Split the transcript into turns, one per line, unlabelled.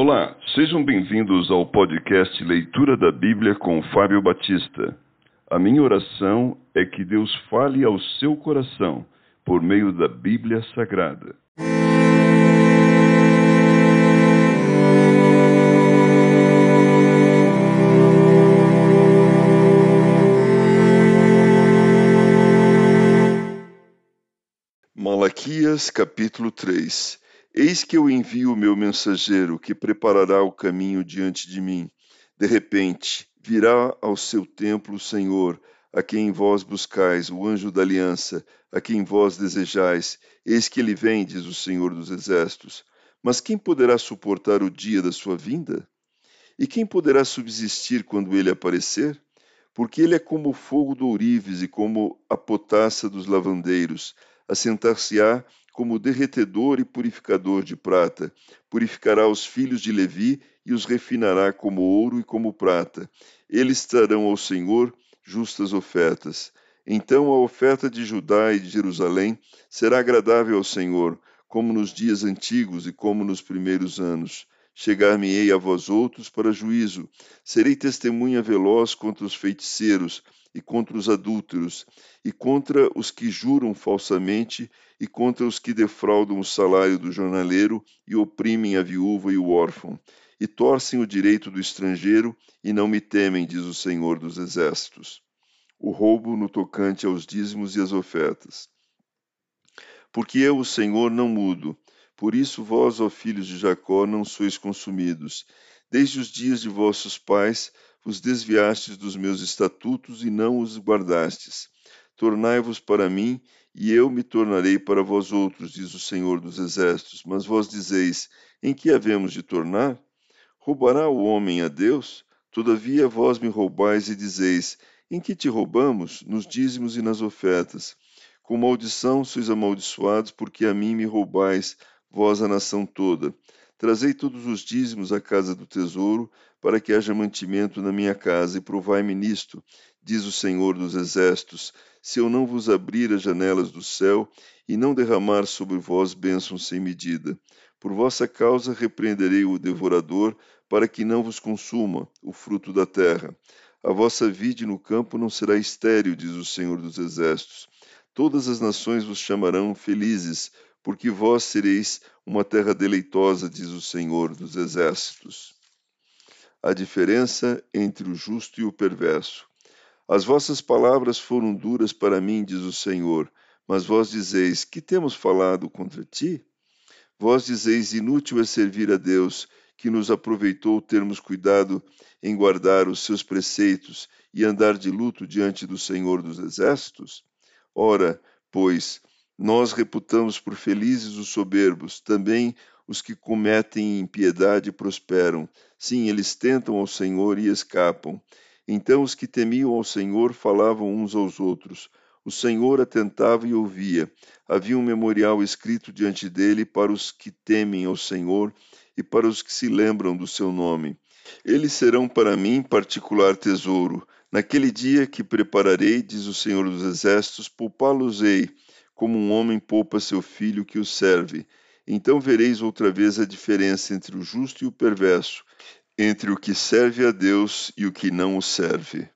Olá, sejam bem-vindos ao podcast Leitura da Bíblia com Fábio Batista. A minha oração é que Deus fale ao seu coração por meio da Bíblia Sagrada. Malaquias capítulo 3 Eis que eu envio o meu mensageiro, que preparará o caminho diante de mim. De repente, virá ao seu templo o Senhor, a quem vós buscais, o anjo da aliança, a quem vós desejais. Eis que ele vem, diz o Senhor dos Exércitos. Mas quem poderá suportar o dia da sua vinda? E quem poderá subsistir quando ele aparecer? Porque ele é como o fogo do ourives e como a potassa dos lavandeiros. Assentar-se-á como derretedor e purificador de prata. Purificará os filhos de Levi e os refinará como ouro e como prata. Eles trarão ao Senhor justas ofertas. Então a oferta de Judá e de Jerusalém será agradável ao Senhor, como nos dias antigos e como nos primeiros anos. Chegar-me-ei a vós outros para juízo. Serei testemunha veloz contra os feiticeiros e contra os adúlteros, e contra os que juram falsamente, e contra os que defraudam o salário do jornaleiro e oprimem a viúva e o órfão, e torcem o direito do estrangeiro, e não me temem, diz o Senhor dos Exércitos. O roubo no tocante aos dízimos e às ofertas. Porque eu, o Senhor, não mudo, por isso vós, ó filhos de Jacó, não sois consumidos. Desde os dias de vossos pais, vos desviastes dos meus estatutos e não os guardastes. Tornai-vos para mim, e eu me tornarei para vós outros, diz o Senhor dos Exércitos. Mas vós dizeis: Em que havemos de tornar? Roubará o homem a Deus? Todavia vós me roubais e dizeis: Em que te roubamos? Nos dízimos e nas ofertas. Com maldição sois amaldiçoados, porque a mim me roubais, vós a nação toda. Trazei todos os dízimos à casa do tesouro, para que haja mantimento na minha casa, e provai-me nisto, diz o Senhor dos Exércitos, se eu não vos abrir as janelas do céu e não derramar sobre vós bênçãos sem medida. Por vossa causa repreenderei o devorador, para que não vos consuma o fruto da terra. A vossa vide no campo não será estéril, diz o Senhor dos Exércitos. Todas as nações vos chamarão felizes, porque vós sereis uma terra deleitosa, diz o Senhor dos Exércitos. A diferença entre o justo e o perverso. As vossas palavras foram duras para mim, diz o Senhor, mas vós dizeis: Que temos falado contra ti? Vós dizeis: Inútil é servir a Deus, que nos aproveitou termos cuidado em guardar os seus preceitos e andar de luto diante do Senhor dos Exércitos? Ora, pois, nós reputamos por felizes os soberbos, também os que cometem impiedade prosperam. Sim, eles tentam ao Senhor e escapam. Então os que temiam ao Senhor falavam uns aos outros. O Senhor atentava e ouvia. Havia um memorial escrito diante dele para os que temem ao Senhor e para os que se lembram do seu nome. Eles serão para mim particular tesouro. Naquele dia que prepararei, diz o Senhor dos Exércitos, poupá-los-ei como um homem poupa seu filho que o serve. Então vereis outra vez a diferença entre o justo e o perverso, entre o que serve a Deus e o que não o serve.